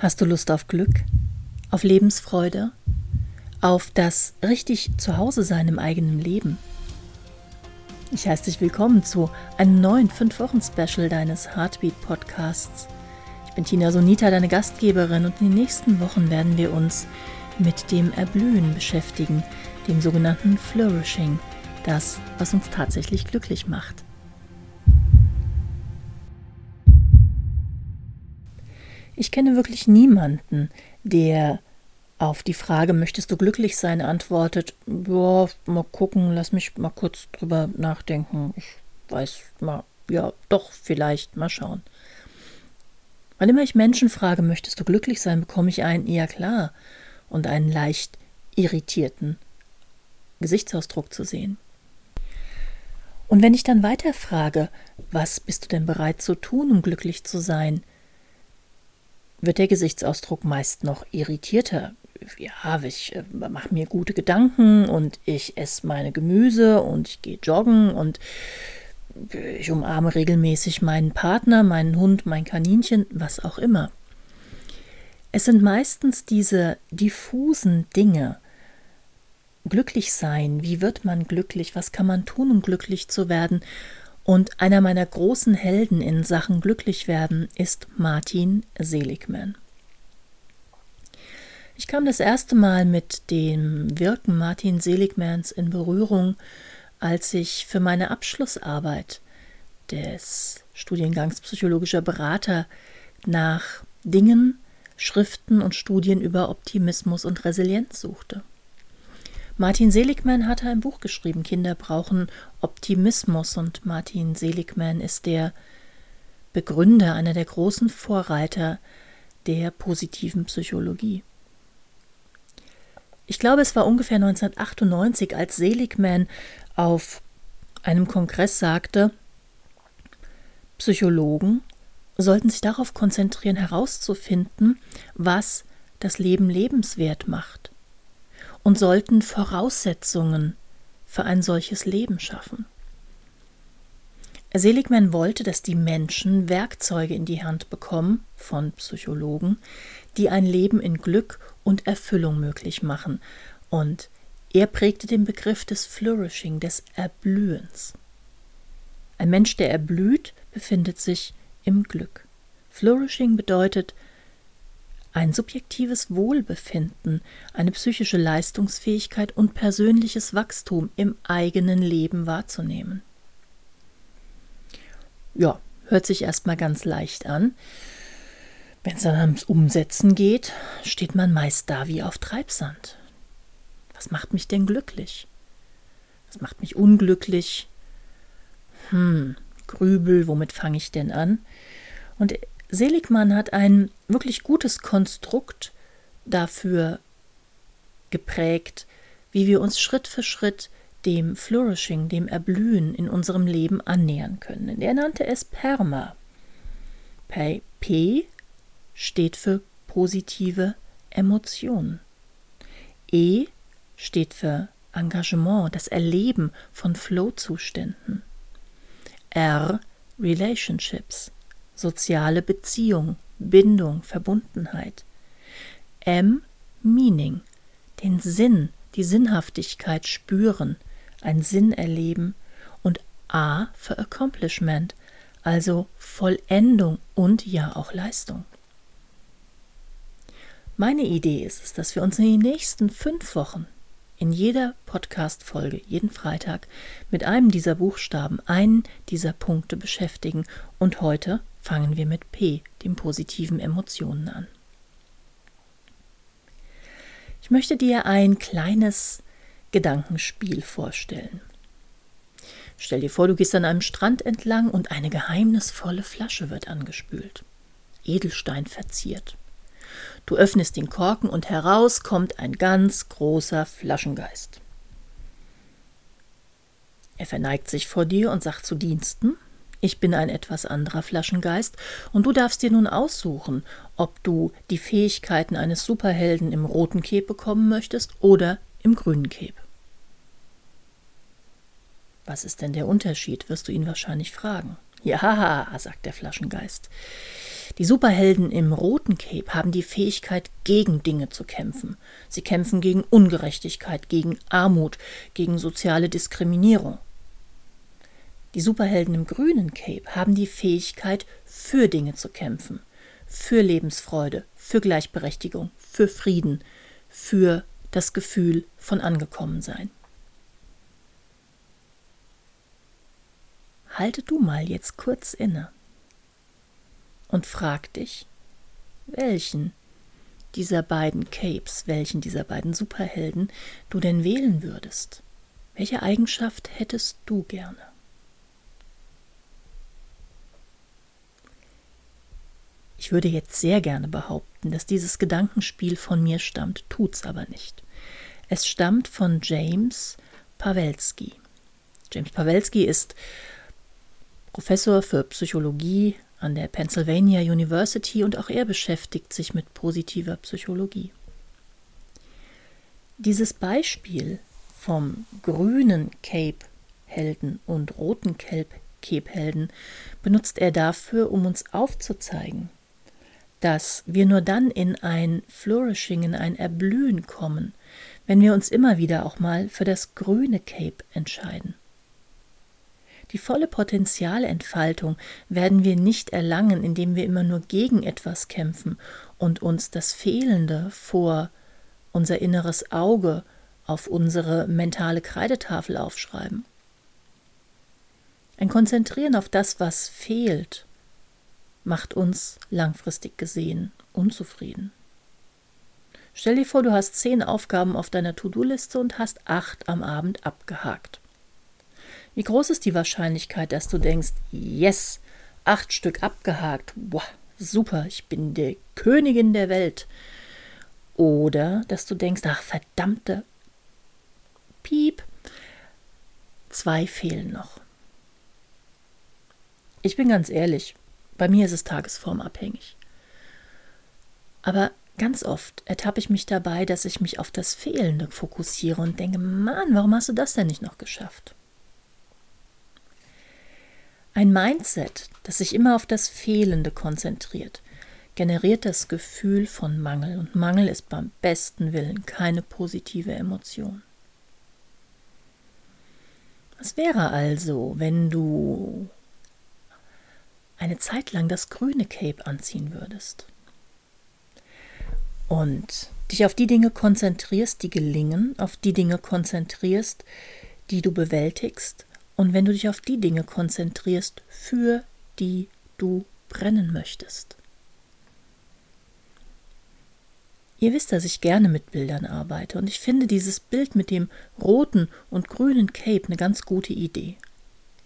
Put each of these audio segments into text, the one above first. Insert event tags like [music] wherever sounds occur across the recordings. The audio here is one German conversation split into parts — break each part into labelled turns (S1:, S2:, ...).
S1: Hast du Lust auf Glück, auf Lebensfreude, auf das richtig Zuhause-Sein im eigenen Leben? Ich heiße dich willkommen zu einem neuen 5-Wochen-Special deines Heartbeat-Podcasts. Ich bin Tina Sonita, deine Gastgeberin, und in den nächsten Wochen werden wir uns mit dem Erblühen beschäftigen, dem sogenannten Flourishing, das, was uns tatsächlich glücklich macht. Ich kenne wirklich niemanden, der auf die Frage, möchtest du glücklich sein, antwortet, ja, mal gucken, lass mich mal kurz drüber nachdenken. Ich weiß mal, ja, doch, vielleicht, mal schauen. Wann immer ich Menschen frage, möchtest du glücklich sein, bekomme ich einen, ja klar, und einen leicht irritierten Gesichtsausdruck zu sehen. Und wenn ich dann weiter frage, was bist du denn bereit zu tun, um glücklich zu sein, wird der Gesichtsausdruck meist noch irritierter. Ja, ich äh, mache mir gute Gedanken und ich esse meine Gemüse und ich gehe joggen und ich umarme regelmäßig meinen Partner, meinen Hund, mein Kaninchen, was auch immer. Es sind meistens diese diffusen Dinge. Glücklich sein, wie wird man glücklich, was kann man tun, um glücklich zu werden, und einer meiner großen Helden in Sachen Glücklichwerden ist Martin Seligman. Ich kam das erste Mal mit dem Wirken Martin Seligmans in Berührung, als ich für meine Abschlussarbeit des Studiengangs psychologischer Berater nach Dingen, Schriften und Studien über Optimismus und Resilienz suchte. Martin Seligman hatte ein Buch geschrieben, Kinder brauchen Optimismus, und Martin Seligman ist der Begründer, einer der großen Vorreiter der positiven Psychologie. Ich glaube, es war ungefähr 1998, als Seligman auf einem Kongress sagte, Psychologen sollten sich darauf konzentrieren, herauszufinden, was das Leben lebenswert macht und sollten Voraussetzungen für ein solches Leben schaffen. Seligman wollte, dass die Menschen Werkzeuge in die Hand bekommen von Psychologen, die ein Leben in Glück und Erfüllung möglich machen, und er prägte den Begriff des Flourishing, des Erblühens. Ein Mensch, der erblüht, befindet sich im Glück. Flourishing bedeutet ein subjektives Wohlbefinden, eine psychische Leistungsfähigkeit und persönliches Wachstum im eigenen Leben wahrzunehmen. Ja, hört sich erstmal ganz leicht an. Wenn es dann ums Umsetzen geht, steht man meist da wie auf Treibsand. Was macht mich denn glücklich? Was macht mich unglücklich? Hm, Grübel, womit fange ich denn an? Und Seligmann hat ein wirklich gutes Konstrukt dafür geprägt, wie wir uns Schritt für Schritt dem Flourishing, dem Erblühen in unserem Leben annähern können. Er nannte es PERMA. P steht für positive Emotionen. E steht für Engagement, das Erleben von Flow-Zuständen. R Relationships, soziale Beziehung, Bindung, Verbundenheit. M Meaning, den Sinn, die Sinnhaftigkeit spüren, einen Sinn erleben und A für Accomplishment, also Vollendung und ja auch Leistung. Meine Idee ist es, dass wir uns in den nächsten fünf Wochen in jeder Podcast-Folge, jeden Freitag, mit einem dieser Buchstaben, einen dieser Punkte beschäftigen. Und heute fangen wir mit P, den positiven Emotionen an. Ich möchte dir ein kleines Gedankenspiel vorstellen. Stell dir vor, du gehst an einem Strand entlang und eine geheimnisvolle Flasche wird angespült, Edelstein verziert. Du öffnest den Korken und heraus kommt ein ganz großer Flaschengeist. Er verneigt sich vor dir und sagt zu Diensten, ich bin ein etwas anderer Flaschengeist, und du darfst dir nun aussuchen, ob du die Fähigkeiten eines Superhelden im roten Keb bekommen möchtest oder im grünen Keb. Was ist denn der Unterschied, wirst du ihn wahrscheinlich fragen. Ja, [laughs] sagt der Flaschengeist. Die Superhelden im roten Cape haben die Fähigkeit, gegen Dinge zu kämpfen. Sie kämpfen gegen Ungerechtigkeit, gegen Armut, gegen soziale Diskriminierung. Die Superhelden im grünen Cape haben die Fähigkeit, für Dinge zu kämpfen, für Lebensfreude, für Gleichberechtigung, für Frieden, für das Gefühl von Angekommensein. Halte du mal jetzt kurz inne und frag dich, welchen dieser beiden Capes, welchen dieser beiden Superhelden du denn wählen würdest. Welche Eigenschaft hättest du gerne? Ich würde jetzt sehr gerne behaupten, dass dieses Gedankenspiel von mir stammt, tut's aber nicht. Es stammt von James Pawelski. James Pawelski ist Professor für Psychologie an der Pennsylvania University und auch er beschäftigt sich mit positiver Psychologie. Dieses Beispiel vom grünen Cape-Helden und roten Cape-Helden benutzt er dafür, um uns aufzuzeigen, dass wir nur dann in ein Flourishing, in ein Erblühen kommen, wenn wir uns immer wieder auch mal für das grüne Cape entscheiden. Die volle Potenzialentfaltung werden wir nicht erlangen, indem wir immer nur gegen etwas kämpfen und uns das Fehlende vor unser inneres Auge auf unsere mentale Kreidetafel aufschreiben. Ein Konzentrieren auf das, was fehlt, macht uns langfristig gesehen unzufrieden. Stell dir vor, du hast zehn Aufgaben auf deiner To-Do-Liste und hast acht am Abend abgehakt. Wie groß ist die Wahrscheinlichkeit, dass du denkst, yes, acht Stück abgehakt, boah, super, ich bin die Königin der Welt. Oder dass du denkst, ach verdammte Piep, zwei fehlen noch. Ich bin ganz ehrlich, bei mir ist es tagesformabhängig. Aber ganz oft ertappe ich mich dabei, dass ich mich auf das Fehlende fokussiere und denke, Mann, warum hast du das denn nicht noch geschafft? Ein Mindset, das sich immer auf das Fehlende konzentriert, generiert das Gefühl von Mangel und Mangel ist beim besten Willen keine positive Emotion. Was wäre also, wenn du eine Zeit lang das grüne Cape anziehen würdest und dich auf die Dinge konzentrierst, die gelingen, auf die Dinge konzentrierst, die du bewältigst und wenn du dich auf die Dinge konzentrierst, für die du brennen möchtest. Ihr wisst, dass ich gerne mit Bildern arbeite und ich finde dieses Bild mit dem roten und grünen Cape eine ganz gute Idee.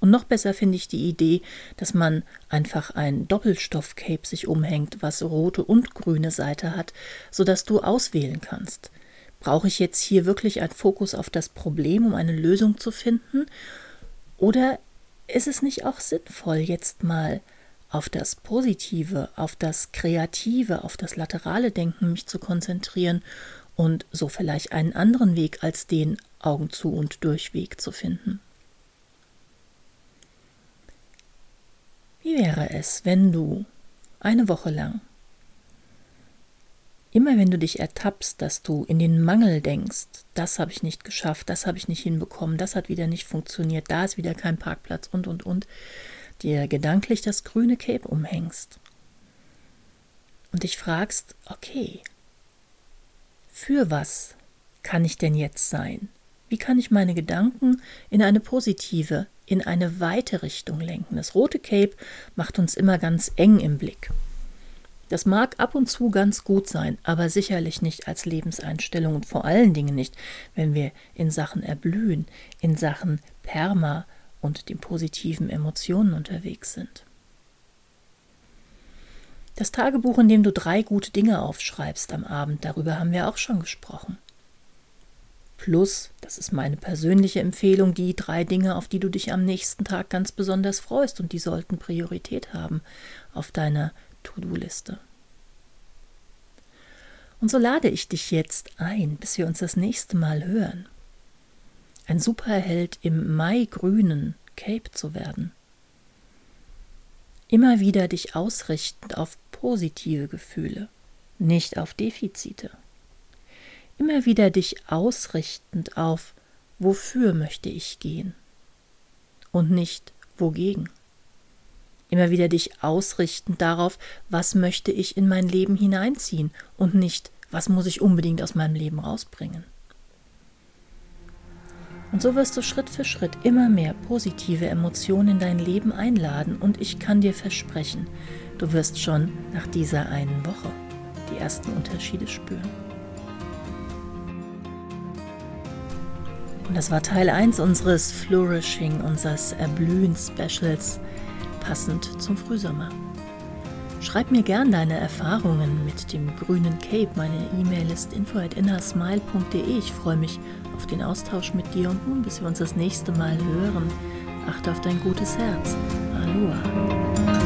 S1: Und noch besser finde ich die Idee, dass man einfach ein Doppelstoff-Cape sich umhängt, was rote und grüne Seite hat, sodass du auswählen kannst. Brauche ich jetzt hier wirklich einen Fokus auf das Problem, um eine Lösung zu finden? Oder ist es nicht auch sinnvoll, jetzt mal auf das Positive, auf das Kreative, auf das laterale Denken mich zu konzentrieren und so vielleicht einen anderen Weg als den Augen zu und Durchweg zu finden? Wie wäre es, wenn du eine Woche lang Immer wenn du dich ertappst, dass du in den Mangel denkst, das habe ich nicht geschafft, das habe ich nicht hinbekommen, das hat wieder nicht funktioniert, da ist wieder kein Parkplatz und, und, und, dir gedanklich das grüne Cape umhängst und dich fragst, okay, für was kann ich denn jetzt sein? Wie kann ich meine Gedanken in eine positive, in eine weite Richtung lenken? Das rote Cape macht uns immer ganz eng im Blick. Das mag ab und zu ganz gut sein, aber sicherlich nicht als Lebenseinstellung und vor allen Dingen nicht, wenn wir in Sachen Erblühen, in Sachen Perma und den positiven Emotionen unterwegs sind. Das Tagebuch, in dem du drei gute Dinge aufschreibst am Abend, darüber haben wir auch schon gesprochen. Plus, das ist meine persönliche Empfehlung, die drei Dinge, auf die du dich am nächsten Tag ganz besonders freust und die sollten Priorität haben auf deiner To-Do-Liste. Und so lade ich dich jetzt ein, bis wir uns das nächste Mal hören, ein Superheld im Maigrünen Cape zu werden. Immer wieder dich ausrichtend auf positive Gefühle, nicht auf Defizite. Immer wieder dich ausrichtend auf wofür möchte ich gehen und nicht wogegen. Immer wieder dich ausrichtend darauf, was möchte ich in mein Leben hineinziehen und nicht, was muss ich unbedingt aus meinem Leben rausbringen. Und so wirst du Schritt für Schritt immer mehr positive Emotionen in dein Leben einladen und ich kann dir versprechen, du wirst schon nach dieser einen Woche die ersten Unterschiede spüren. Und das war Teil 1 unseres Flourishing, unseres Erblühen-Specials, passend zum Frühsommer. Schreib mir gern deine Erfahrungen mit dem grünen Cape. Meine E-Mail ist info.innersmile.de. Ich freue mich auf den Austausch mit dir und nun, bis wir uns das nächste Mal hören, achte auf dein gutes Herz. Aloha.